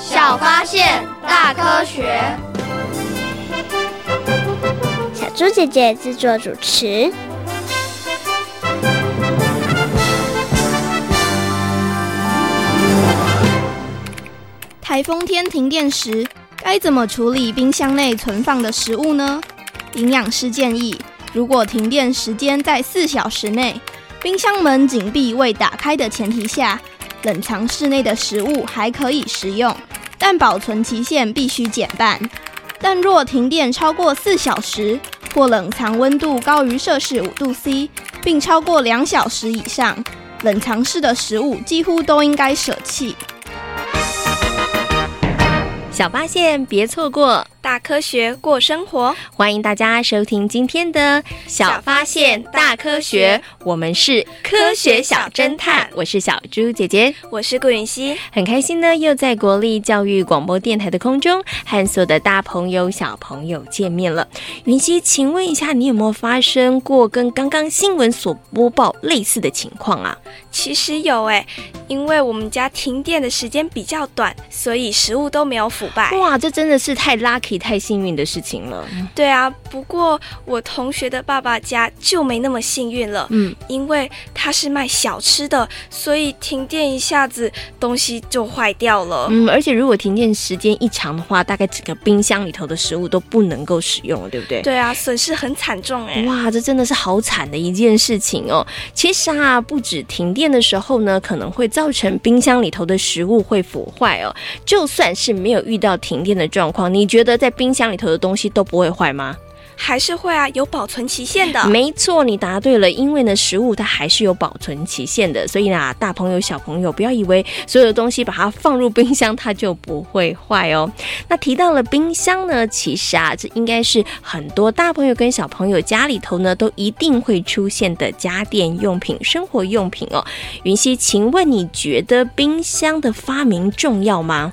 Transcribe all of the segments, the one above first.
小发现，大科学。小猪姐姐制作主持。台风天停电时，该怎么处理冰箱内存放的食物呢？营养师建议，如果停电时间在四小时内，冰箱门紧闭未打开的前提下，冷藏室内的食物还可以食用，但保存期限必须减半。但若停电超过四小时，或冷藏温度高于摄氏五度 C，并超过两小时以上，冷藏室的食物几乎都应该舍弃。小发现，别错过。大科学过生活，欢迎大家收听今天的小发现大科学。我们是科学小侦探，我是小猪姐姐，我是顾允熙，很开心呢，又在国立教育广播电台的空中和所有的大朋友小朋友见面了。云熙，请问一下，你有没有发生过跟刚刚新闻所播报类似的情况啊？其实有哎，因为我们家停电的时间比较短，所以食物都没有腐败。哇，这真的是太 lucky。太幸运的事情了。对啊，不过我同学的爸爸家就没那么幸运了。嗯，因为他是卖小吃的，所以停电一下子东西就坏掉了。嗯，而且如果停电时间一长的话，大概整个冰箱里头的食物都不能够使用了，对不对？对啊，损失很惨重哎。哇，这真的是好惨的一件事情哦。其实啊，不止停电的时候呢，可能会造成冰箱里头的食物会腐坏哦。就算是没有遇到停电的状况，你觉得在冰箱里头的东西都不会坏吗？还是会啊，有保存期限的。没错，你答对了。因为呢，食物它还是有保存期限的，所以呢，大朋友小朋友不要以为所有的东西把它放入冰箱它就不会坏哦。那提到了冰箱呢，其实啊，这应该是很多大朋友跟小朋友家里头呢都一定会出现的家电用品、生活用品哦。云溪，请问你觉得冰箱的发明重要吗？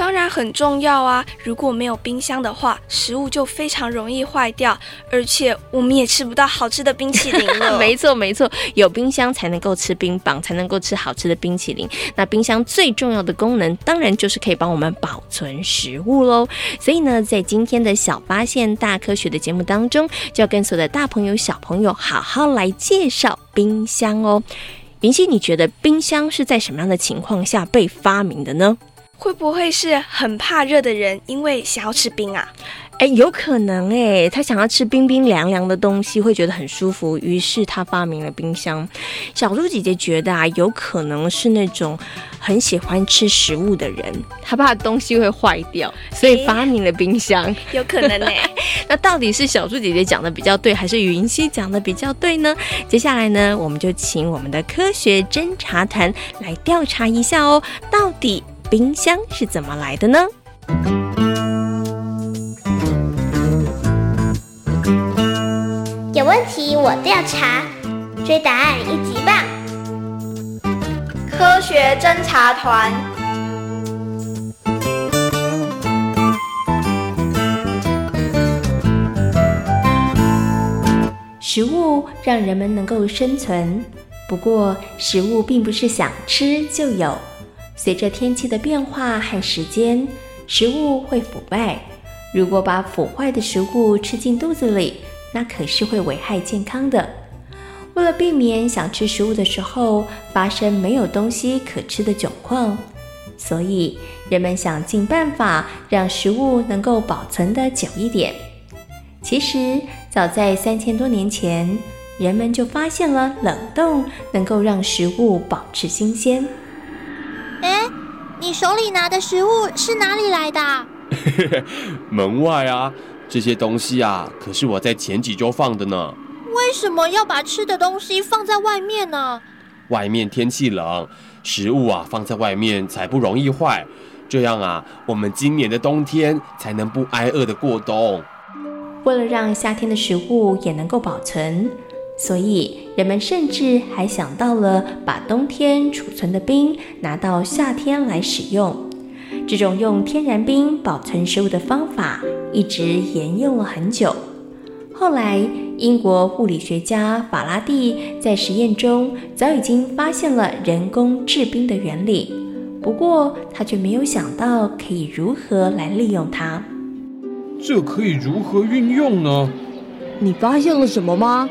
当然很重要啊！如果没有冰箱的话，食物就非常容易坏掉，而且我们也吃不到好吃的冰淇淋了。没错，没错，有冰箱才能够吃冰棒，才能够吃好吃的冰淇淋。那冰箱最重要的功能，当然就是可以帮我们保存食物喽。所以呢，在今天的小发现大科学的节目当中，就要跟所有的大朋友、小朋友好好来介绍冰箱哦。云溪，你觉得冰箱是在什么样的情况下被发明的呢？会不会是很怕热的人，因为想要吃冰啊？哎，有可能哎，他想要吃冰冰凉凉的东西，会觉得很舒服，于是他发明了冰箱。小猪姐姐觉得啊，有可能是那种很喜欢吃食物的人，他怕东西会坏掉，所以发明了冰箱。有可能呢。那到底是小猪姐姐讲的比较对，还是云溪讲的比较对呢？接下来呢，我们就请我们的科学侦查团来调查一下哦，到底。冰箱是怎么来的呢？有问题我调查，追答案一级棒！科学侦查团。食物让人们能够生存，不过食物并不是想吃就有。随着天气的变化和时间，食物会腐败。如果把腐坏的食物吃进肚子里，那可是会危害健康的。为了避免想吃食物的时候发生没有东西可吃的窘况，所以人们想尽办法让食物能够保存的久一点。其实，早在三千多年前，人们就发现了冷冻能够让食物保持新鲜。哎，你手里拿的食物是哪里来的？门外啊，这些东西啊，可是我在前几周放的呢。为什么要把吃的东西放在外面呢？外面天气冷，食物啊放在外面才不容易坏。这样啊，我们今年的冬天才能不挨饿的过冬。为了让夏天的食物也能够保存，所以人们甚至还想到了把冬天储存的冰拿到夏天来使用。这种用天然冰保存食物的方法一直沿用了很久。后来，英国物理学家法拉第在实验中早已经发现了人工制冰的原理，不过他却没有想到可以如何来利用它。这可以如何运用呢？你发现了什么吗？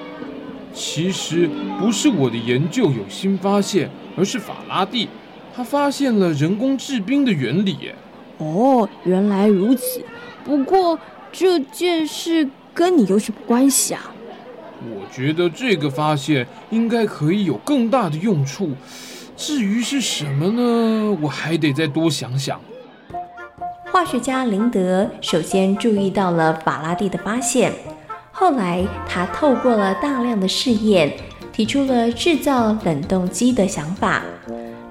其实不是我的研究有新发现，而是法拉第，他发现了人工制冰的原理。哦，原来如此。不过这件事跟你有什么关系啊？我觉得这个发现应该可以有更大的用处。至于是什么呢？我还得再多想想。化学家林德首先注意到了法拉第的发现，后来他透过了大量的试验，提出了制造冷冻机的想法。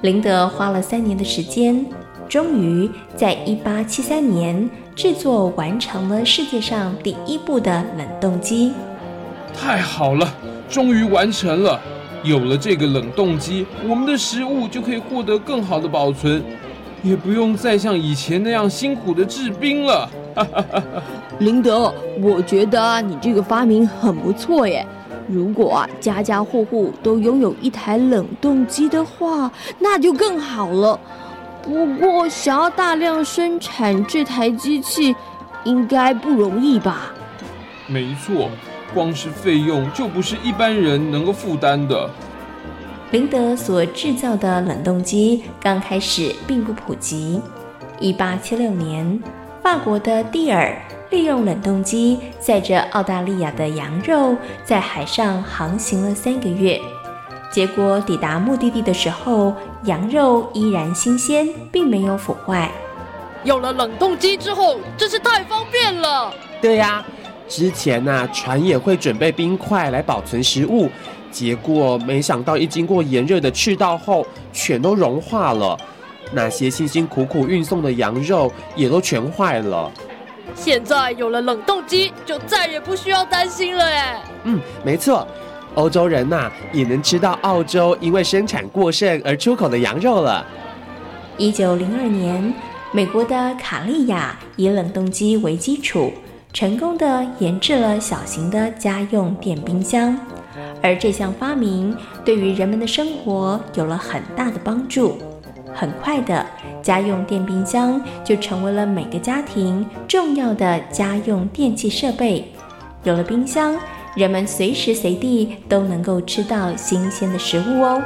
林德花了三年的时间，终于在一八七三年制作完成了世界上第一部的冷冻机。太好了，终于完成了！有了这个冷冻机，我们的食物就可以获得更好的保存。也不用再像以前那样辛苦的制冰了。林德，我觉得你这个发明很不错耶。如果啊，家家户户都拥有一台冷冻机的话，那就更好了。不过，想要大量生产这台机器，应该不容易吧？没错，光是费用就不是一般人能够负担的。林德所制造的冷冻机刚开始并不普及。一八七六年，法国的蒂尔利用冷冻机载着澳大利亚的羊肉在海上航行了三个月，结果抵达目的地的时候，羊肉依然新鲜，并没有腐坏。有了冷冻机之后，真是太方便了。对呀，之前呐，船也会准备冰块来保存食物。结果没想到，一经过炎热的赤道后，全都融化了。那些辛辛苦苦运送的羊肉也都全坏了。现在有了冷冻机，就再也不需要担心了哎。嗯，没错，欧洲人呐也能吃到澳洲因为生产过剩而出口的羊肉了。一九零二年，美国的卡利亚以冷冻机为基础，成功的研制了小型的家用电冰箱。而这项发明对于人们的生活有了很大的帮助。很快的，家用电冰箱就成为了每个家庭重要的家用电器设备。有了冰箱，人们随时随地都能够吃到新鲜的食物哦。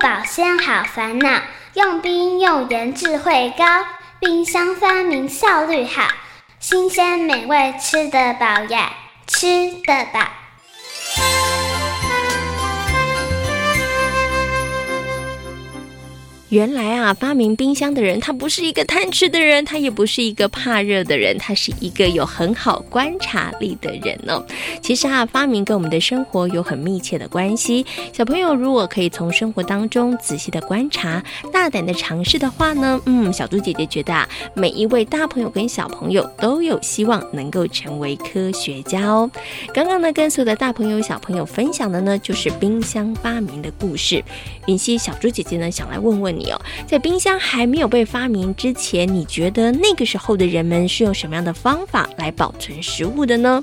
保鲜好烦恼，用冰用盐智慧高，冰箱发明效率好，新鲜美味吃得饱呀，吃得饱。原来啊，发明冰箱的人，他不是一个贪吃的人，他也不是一个怕热的人，他是一个有很好观察力的人哦。其实啊，发明跟我们的生活有很密切的关系。小朋友如果可以从生活当中仔细的观察，大胆的尝试的话呢，嗯，小猪姐姐觉得啊，每一位大朋友跟小朋友都有希望能够成为科学家哦。刚刚呢，跟所有的大朋友小朋友分享的呢，就是冰箱发明的故事。云溪小猪姐姐呢，想来问问你。在冰箱还没有被发明之前，你觉得那个时候的人们是用什么样的方法来保存食物的呢？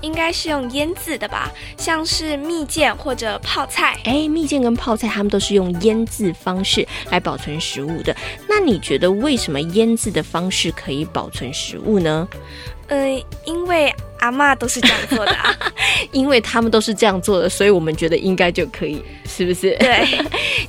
应该是用腌制的吧，像是蜜饯或者泡菜。哎，蜜饯跟泡菜，他们都是用腌制方式来保存食物的。那你觉得为什么腌制的方式可以保存食物呢？嗯、呃，因为阿妈都是这样做的啊，因为他们都是这样做的，所以我们觉得应该就可以。是不是？对，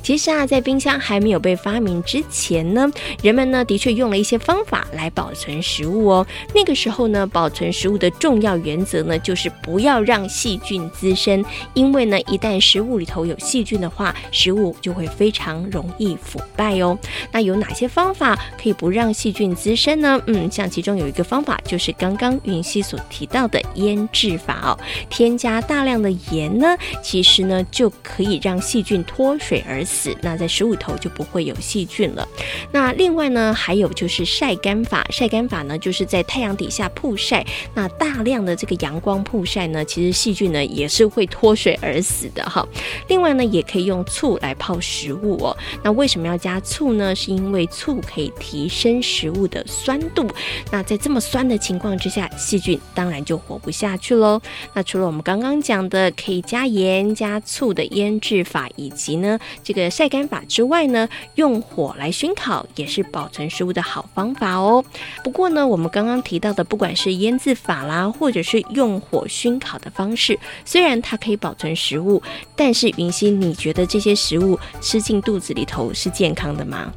其实啊，在冰箱还没有被发明之前呢，人们呢的确用了一些方法来保存食物哦。那个时候呢，保存食物的重要原则呢，就是不要让细菌滋生，因为呢，一旦食物里头有细菌的话，食物就会非常容易腐败哦。那有哪些方法可以不让细菌滋生呢？嗯，像其中有一个方法就是刚刚云溪所提到的腌制法哦，添加大量的盐呢，其实呢就可以让细菌脱水而死，那在食物头就不会有细菌了。那另外呢，还有就是晒干法，晒干法呢就是在太阳底下曝晒，那大量的这个阳光曝晒呢，其实细菌呢也是会脱水而死的哈。另外呢，也可以用醋来泡食物哦。那为什么要加醋呢？是因为醋可以提升食物的酸度。那在这么酸的情况之下，细菌当然就活不下去喽。那除了我们刚刚讲的可以加盐、加醋的腌制法，以及呢这个晒干法之外呢，用火来熏烤也是保存食物的好方法哦。不过呢，我们刚刚提到的，不管是腌制法啦，或者是用火熏烤的方式，虽然它可以保存食物，但是云溪，你觉得这些食物吃进肚子里头是健康的吗？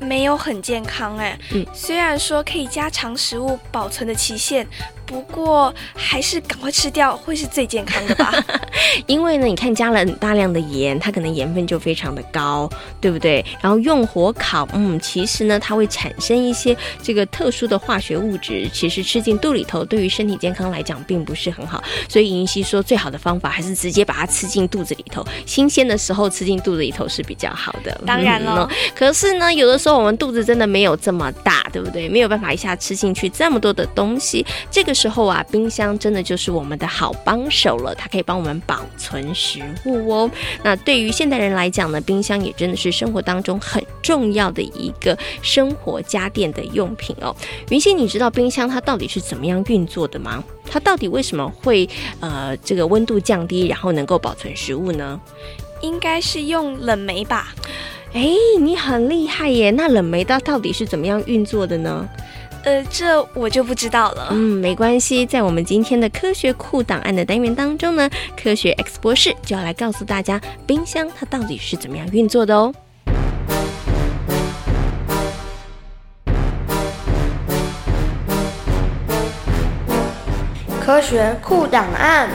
没有很健康哎，嗯，虽然说可以加长食物保存的期限。不过还是赶快吃掉会是最健康的吧，因为呢，你看加了很大量的盐，它可能盐分就非常的高，对不对？然后用火烤，嗯，其实呢，它会产生一些这个特殊的化学物质，其实吃进肚里头，对于身体健康来讲并不是很好。所以云溪说，最好的方法还是直接把它吃进肚子里头，新鲜的时候吃进肚子里头是比较好的。当然了，嗯，可是呢，有的时候我们肚子真的没有这么大，对不对？没有办法一下吃进去这么多的东西，这个。时候啊，冰箱真的就是我们的好帮手了，它可以帮我们保存食物哦。那对于现代人来讲呢，冰箱也真的是生活当中很重要的一个生活家电的用品哦。云溪，你知道冰箱它到底是怎么样运作的吗？它到底为什么会呃这个温度降低，然后能够保存食物呢？应该是用冷媒吧？哎，你很厉害耶！那冷媒它到底是怎么样运作的呢？呃，这我就不知道了。嗯，没关系，在我们今天的科学库档案的单元当中呢，科学 X 博士就要来告诉大家，冰箱它到底是怎么样运作的哦。科学库档案。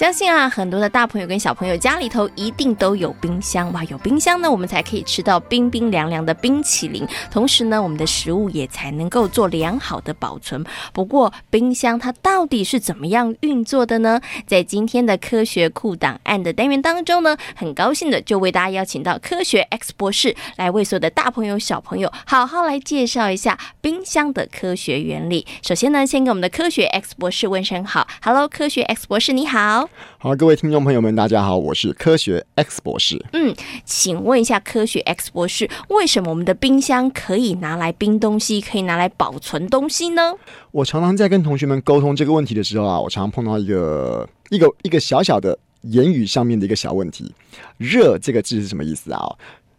相信啊，很多的大朋友跟小朋友家里头一定都有冰箱哇！有冰箱呢，我们才可以吃到冰冰凉凉的冰淇淋，同时呢，我们的食物也才能够做良好的保存。不过，冰箱它到底是怎么样运作的呢？在今天的科学库档案的单元当中呢，很高兴的就为大家邀请到科学 X 博士来为所有的大朋友小朋友好好来介绍一下冰箱的科学原理。首先呢，先给我们的科学 X 博士问声好，Hello，科学 X 博士你好。好，各位听众朋友们，大家好，我是科学 X 博士。嗯，请问一下，科学 X 博士，为什么我们的冰箱可以拿来冰东西，可以拿来保存东西呢？我常常在跟同学们沟通这个问题的时候啊，我常常碰到一个一个一个小小的言语上面的一个小问题。热这个字是什么意思啊？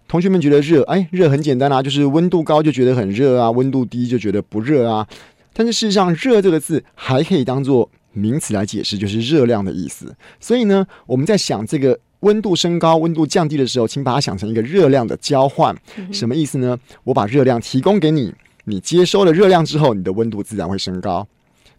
同学们觉得热，哎，热很简单啊，就是温度高就觉得很热啊，温度低就觉得不热啊。但是事实上，热这个字还可以当做名词来解释，就是热量的意思。所以呢，我们在想这个温度升高、温度降低的时候，请把它想成一个热量的交换。什么意思呢？我把热量提供给你，你接收了热量之后，你的温度自然会升高。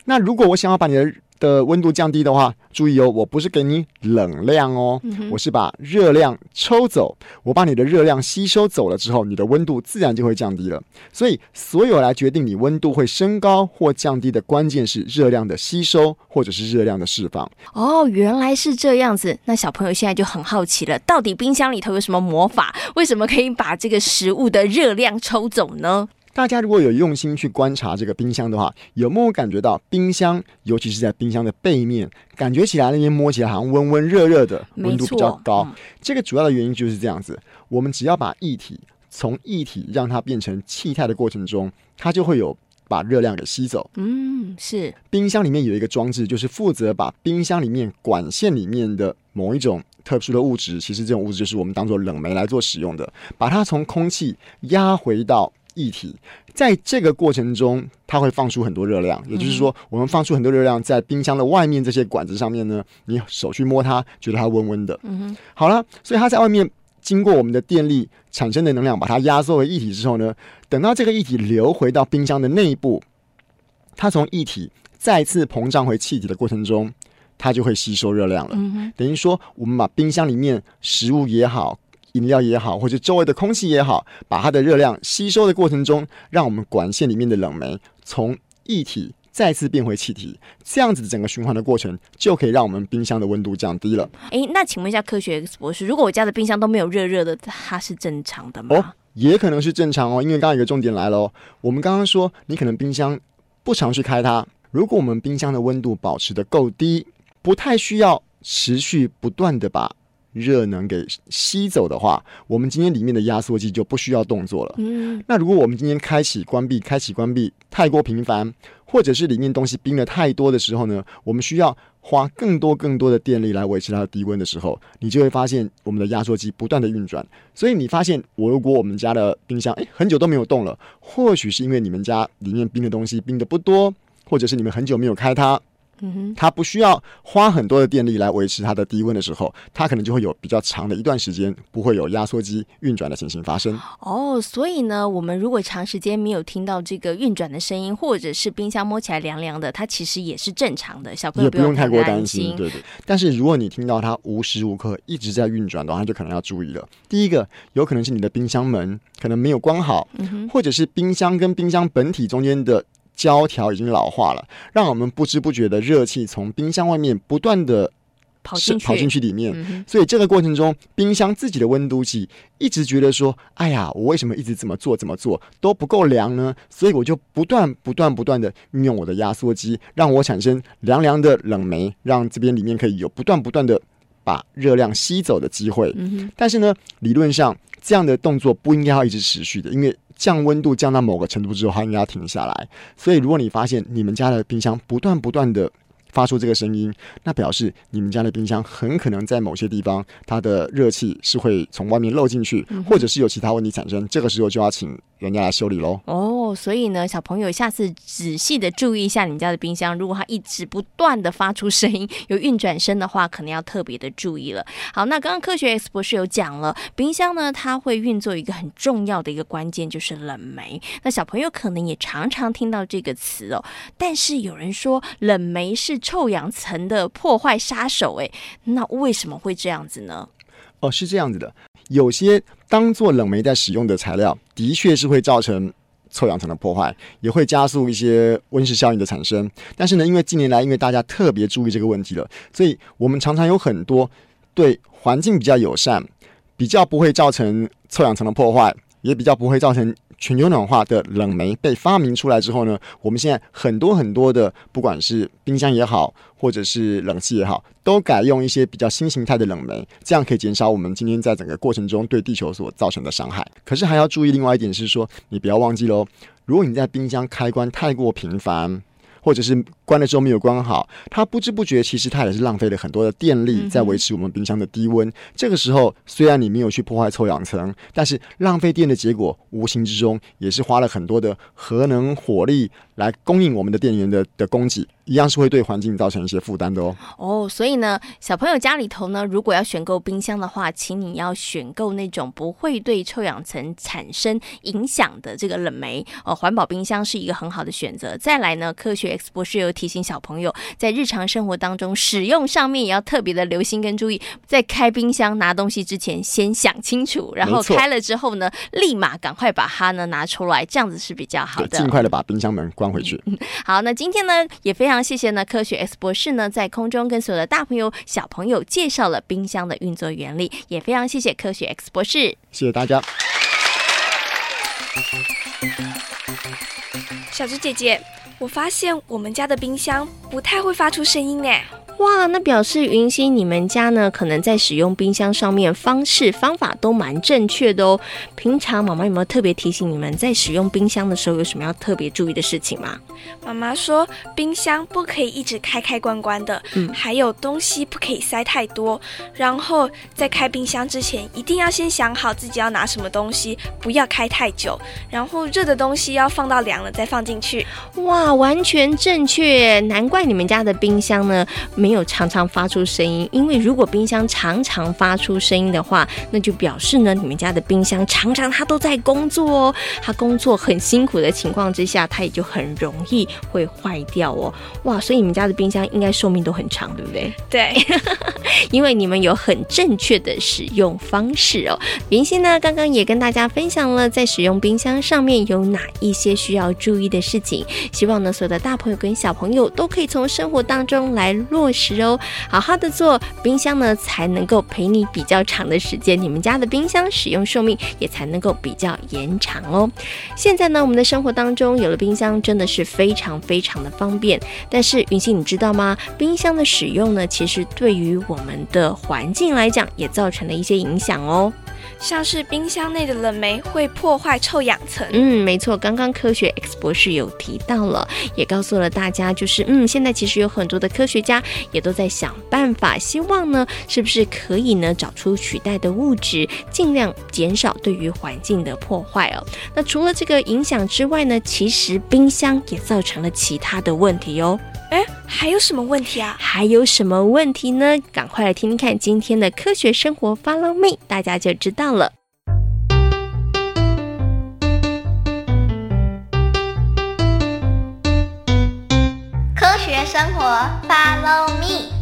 那如果我想要把你的的温度降低的话，注意哦，我不是给你冷量哦，嗯、我是把热量抽走。我把你的热量吸收走了之后，你的温度自然就会降低了。所以，所有来决定你温度会升高或降低的关键是热量的吸收或者是热量的释放。哦，原来是这样子。那小朋友现在就很好奇了，到底冰箱里头有什么魔法？为什么可以把这个食物的热量抽走呢？大家如果有用心去观察这个冰箱的话，有没有感觉到冰箱，尤其是在冰箱的背面，感觉起来那边摸起来好像温温热热的，温度比较高。嗯。这个主要的原因就是这样子：我们只要把液体从液体让它变成气态的过程中，它就会有把热量给吸走。嗯，是。冰箱里面有一个装置，就是负责把冰箱里面管线里面的某一种特殊的物质，其实这种物质就是我们当做冷媒来做使用的，把它从空气压回到。液体，在这个过程中，它会放出很多热量。也就是说，我们放出很多热量在冰箱的外面这些管子上面呢，你手去摸它，觉得它温温的。嗯哼，好了，所以它在外面经过我们的电力产生的能量，把它压缩为液体之后呢，等到这个液体流回到冰箱的内部，它从液体再次膨胀回气体的过程中，它就会吸收热量了。嗯哼，等于说，我们把冰箱里面食物也好。饮料也好，或者周围的空气也好，把它的热量吸收的过程中，让我们管线里面的冷媒从液体再次变回气体，这样子整个循环的过程，就可以让我们冰箱的温度降低了。诶，那请问一下科学博士，如果我家的冰箱都没有热热的，它是正常的吗？哦，也可能是正常哦，因为刚刚有个重点来了哦，我们刚刚说你可能冰箱不常去开它，如果我们冰箱的温度保持得够低，不太需要持续不断的把。热能给吸走的话，我们今天里面的压缩机就不需要动作了。嗯，那如果我们今天开启关闭、开启关闭太过频繁，或者是里面东西冰的太多的时候呢，我们需要花更多更多的电力来维持它的低温的时候，你就会发现我们的压缩机不断的运转。所以你发现，我如果我们家的冰箱诶很久都没有动了，或许是因为你们家里面冰的东西冰的不多，或者是你们很久没有开它。嗯，它不需要花很多的电力来维持它的低温的时候，它可能就会有比较长的一段时间不会有压缩机运转的情形发生。哦，所以呢，我们如果长时间没有听到这个运转的声音，或者是冰箱摸起来凉凉的，它其实也是正常的。小朋友不用，不用太过担心，对对。但是如果你听到它无时无刻一直在运转的话，就可能要注意了。第一个，有可能是你的冰箱门可能没有关好，嗯，或者是冰箱跟冰箱本体中间的。胶条已经老化了，让我们不知不觉的热气从冰箱外面不断的跑进去，跑进去里面。嗯、所以这个过程中，冰箱自己的温度计一直觉得说：“哎呀，我为什么一直怎么做怎么做都不够凉呢？”所以我就不断不断不断的运用我的压缩机，让我产生凉凉的冷媒，让这边里面可以有不断不断的把热量吸走的机会。嗯、但是呢，理论上这样的动作不应该要一直持续的，因为。降温度降到某个程度之后，它应该要停下来。所以，如果你发现你们家的冰箱不断不断的发出这个声音，那表示你们家的冰箱很可能在某些地方，它的热气是会从外面漏进去，或者是有其他问题产生。这个时候就要请人家来修理喽。哦，所以呢，小朋友下次仔细的注意一下你们家的冰箱，如果它一直不断的发出声音，有运转声的话，可能要特别的注意了。好，那刚刚科学 X 博士有讲了，冰箱呢，它会运作一个很重要的一个关键，就是冷媒。那小朋友可能也常常听到这个词哦，但是有人说冷媒是臭氧层的破坏杀手，诶，那为什么会这样子呢？哦，是这样子的。有些当做冷媒在使用的材料，的确是会造成臭氧层的破坏，也会加速一些温室效应的产生。但是呢，因为近年来因为大家特别注意这个问题了，所以我们常常有很多对环境比较友善、比较不会造成臭氧层的破坏，也比较不会造成。全球暖化的冷媒被发明出来之后呢，我们现在很多很多的，不管是冰箱也好，或者是冷气也好，都改用一些比较新形态的冷媒，这样可以减少我们今天在整个过程中对地球所造成的伤害。可是还要注意另外一点是说，你不要忘记喽，如果你在冰箱开关太过频繁，或者是关了之后没有关好，它不知不觉其实它也是浪费了很多的电力在维持我们冰箱的低温。这个时候虽然你没有去破坏臭氧层，但是浪费电的结果无形之中也是花了很多的核能火力来供应我们的电源的的供给。一样是会对环境造成一些负担的哦。哦，所以呢，小朋友家里头呢，如果要选购冰箱的话，请你要选购那种不会对臭氧层产生影响的这个冷媒哦。环保冰箱是一个很好的选择。再来呢，科学 X 博士有提醒小朋友，在日常生活当中使用上面也要特别的留心跟注意，在开冰箱拿东西之前先想清楚，然后开了之后呢，立马赶快把它呢拿出来，这样子是比较好的。尽快的把冰箱门关回去。嗯，好，那今天呢也非常。非常谢谢呢，科学 X 博士呢，在空中跟所有的大朋友、小朋友介绍了冰箱的运作原理，也非常谢谢科学 X 博士，谢谢大家。小猪姐姐，我发现我们家的冰箱不太会发出声音呢。哇，那表示云溪你们家呢，可能在使用冰箱上面方式方法都蛮正确的哦。平常妈妈有没有特别提醒你们在使用冰箱的时候有什么要特别注意的事情吗？妈妈说冰箱不可以一直开开关关的，嗯，还有东西不可以塞太多。然后在开冰箱之前，一定要先想好自己要拿什么东西，不要开太久。然后热的东西要放到凉了再放进去。哇，完全正确，难怪你们家的冰箱呢。没有常常发出声音，因为如果冰箱常常发出声音的话，那就表示呢，你们家的冰箱常常它都在工作哦，它工作很辛苦的情况之下，它也就很容易会坏掉哦。哇，所以你们家的冰箱应该寿命都很长，对不对？对，因为你们有很正确的使用方式哦。云欣呢，刚刚也跟大家分享了在使用冰箱上面有哪一些需要注意的事情，希望呢，所有的大朋友跟小朋友都可以从生活当中来落时哦，好好的做冰箱呢，才能够陪你比较长的时间。你们家的冰箱使用寿命也才能够比较延长哦。现在呢，我们的生活当中有了冰箱，真的是非常非常的方便。但是云溪，你知道吗？冰箱的使用呢，其实对于我们的环境来讲，也造成了一些影响哦。像是冰箱内的冷媒会破坏臭氧层。嗯，没错，刚刚科学 X 博士有提到了，也告诉了大家，就是嗯，现在其实有很多的科学家也都在想办法，希望呢，是不是可以呢找出取代的物质，尽量减少对于环境的破坏哦。那除了这个影响之外呢，其实冰箱也造成了其他的问题哦。哎，还有什么问题啊？还有什么问题呢？赶快来听听看今天的科学生活，Follow me，大家就知道了。科学生活，Follow me。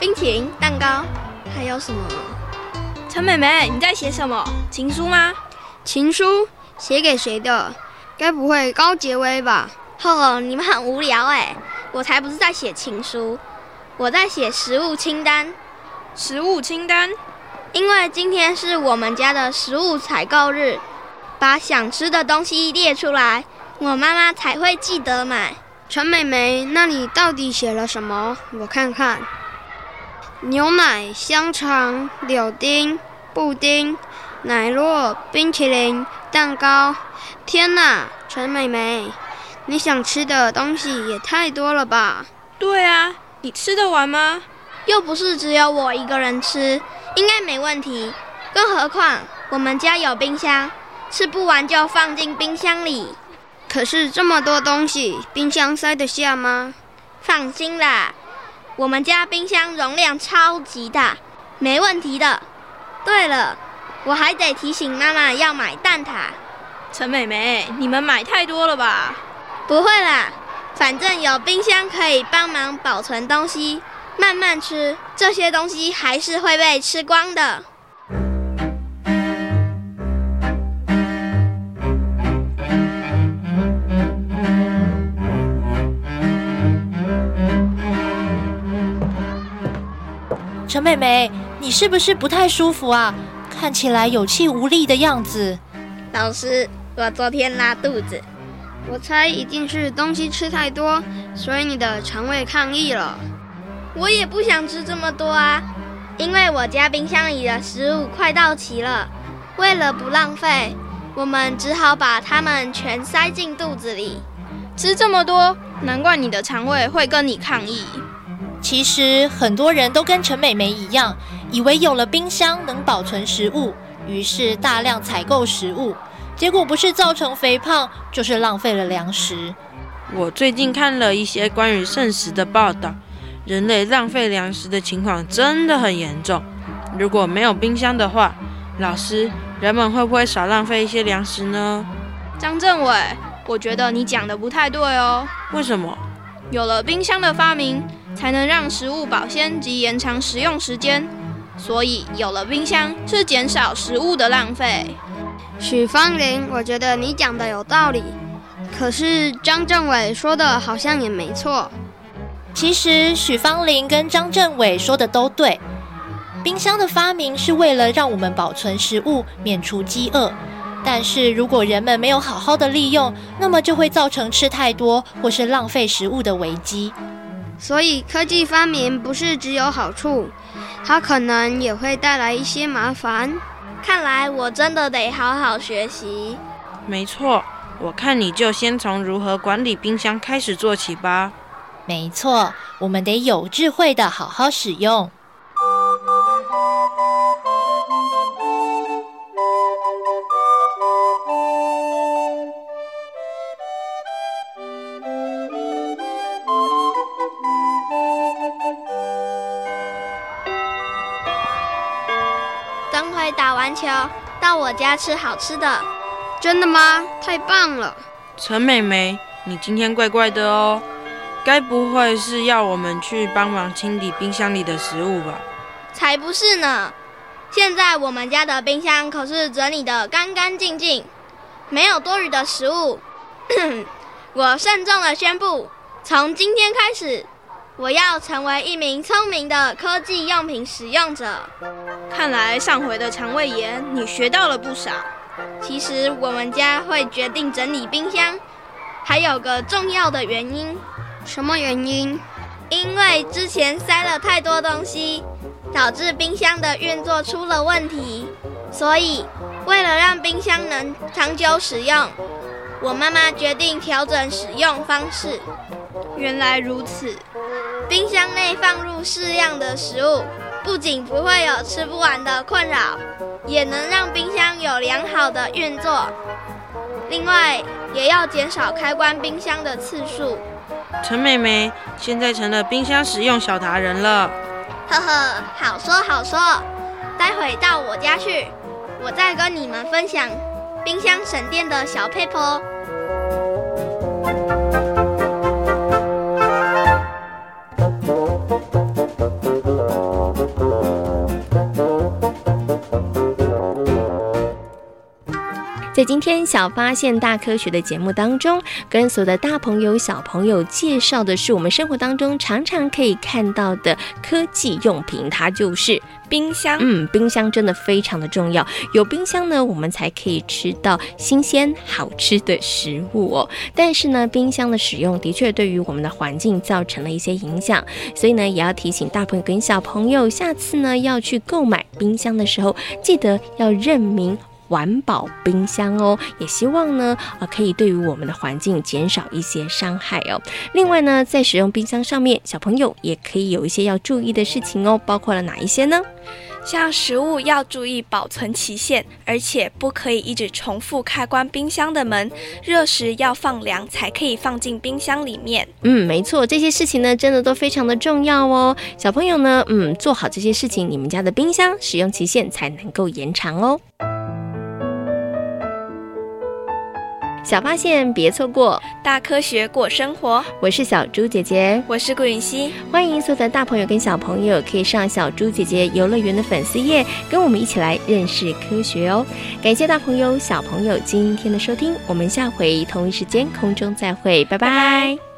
冰淇淋、蛋糕，还有什么？陈美美，你在写什么？情书吗？情书写给谁的？该不会高杰威吧？哦，你们很无聊哎！我才不是在写情书，我在写食物清单。食物清单？因为今天是我们家的食物采购日，把想吃的东西列出来，我妈妈才会记得买。陈美美，那你到底写了什么？我看看。牛奶、香肠、柳丁、布丁、奶酪、冰淇淋、蛋糕。天哪，陈美美，你想吃的东西也太多了吧？对啊，你吃得完吗？又不是只有我一个人吃，应该没问题。更何况我们家有冰箱，吃不完就放进冰箱里。可是这么多东西，冰箱塞得下吗？放心啦。我们家冰箱容量超级大，没问题的。对了，我还得提醒妈妈要买蛋挞。陈美美，你们买太多了吧？不会啦，反正有冰箱可以帮忙保存东西，慢慢吃，这些东西还是会被吃光的。陈美美，你是不是不太舒服啊？看起来有气无力的样子。老师，我昨天拉肚子，我猜一定是东西吃太多，所以你的肠胃抗议了。我也不想吃这么多啊，因为我家冰箱里的食物快到期了。为了不浪费，我们只好把它们全塞进肚子里。吃这么多，难怪你的肠胃会跟你抗议。其实很多人都跟陈美美一样，以为有了冰箱能保存食物，于是大量采购食物，结果不是造成肥胖，就是浪费了粮食。我最近看了一些关于剩食的报道，人类浪费粮食的情况真的很严重。如果没有冰箱的话，老师，人们会不会少浪费一些粮食呢？张政委，我觉得你讲的不太对哦。为什么？有了冰箱的发明，才能让食物保鲜及延长食用时间，所以有了冰箱是减少食物的浪费。许芳玲，我觉得你讲的有道理，可是张政委说的好像也没错。其实许芳玲跟张政委说的都对，冰箱的发明是为了让我们保存食物，免除饥饿。但是如果人们没有好好的利用，那么就会造成吃太多或是浪费食物的危机。所以科技发明不是只有好处，它可能也会带来一些麻烦。看来我真的得好好学习。没错，我看你就先从如何管理冰箱开始做起吧。没错，我们得有智慧的好好使用。到我家吃好吃的。真的吗？太棒了！陈美美，你今天怪怪的哦。该不会是要我们去帮忙清理冰箱里的食物吧？才不是呢！现在我们家的冰箱可是整理得干干净净，没有多余的食物。我慎重地宣布，从今天开始，我要成为一名聪明的科技用品使用者。看来上回的肠胃炎你学到了不少。其实我们家会决定整理冰箱，还有个重要的原因。什么原因？因为之前塞了太多东西，导致冰箱的运作出了问题。所以，为了让冰箱能长久使用，我妈妈决定调整使用方式。原来如此，冰箱内放入适量的食物，不仅不会有吃不完的困扰，也能让冰箱有良好的运作。另外，也要减少开关冰箱的次数。陈美美现在成了冰箱使用小达人了。呵呵，好说好说，待会到我家去，我再跟你们分享冰箱省电的小撇在今天小发现大科学的节目当中，跟所有的大朋友小朋友介绍的是我们生活当中常常可以看到的科技用品，它就是冰箱。嗯，冰箱真的非常的重要，有冰箱呢，我们才可以吃到新鲜好吃的食物哦。但是呢，冰箱的使用的确对于我们的环境造成了一些影响，所以呢，也要提醒大朋友跟小朋友，下次呢要去购买冰箱的时候，记得要认明。环保冰箱哦，也希望呢，呃，可以对于我们的环境减少一些伤害哦。另外呢，在使用冰箱上面，小朋友也可以有一些要注意的事情哦，包括了哪一些呢？像食物要注意保存期限，而且不可以一直重复开关冰箱的门。热时要放凉才可以放进冰箱里面。嗯，没错，这些事情呢，真的都非常的重要哦。小朋友呢，嗯，做好这些事情，你们家的冰箱使用期限才能够延长哦。小发现，别错过大科学过生活。我是小猪姐姐，我是顾云熙。欢迎所有的大朋友跟小朋友可以上小猪姐姐游乐园的粉丝页，跟我们一起来认识科学哦。感谢大朋友小朋友今天的收听，我们下回同一时间空中再会，拜拜。拜拜。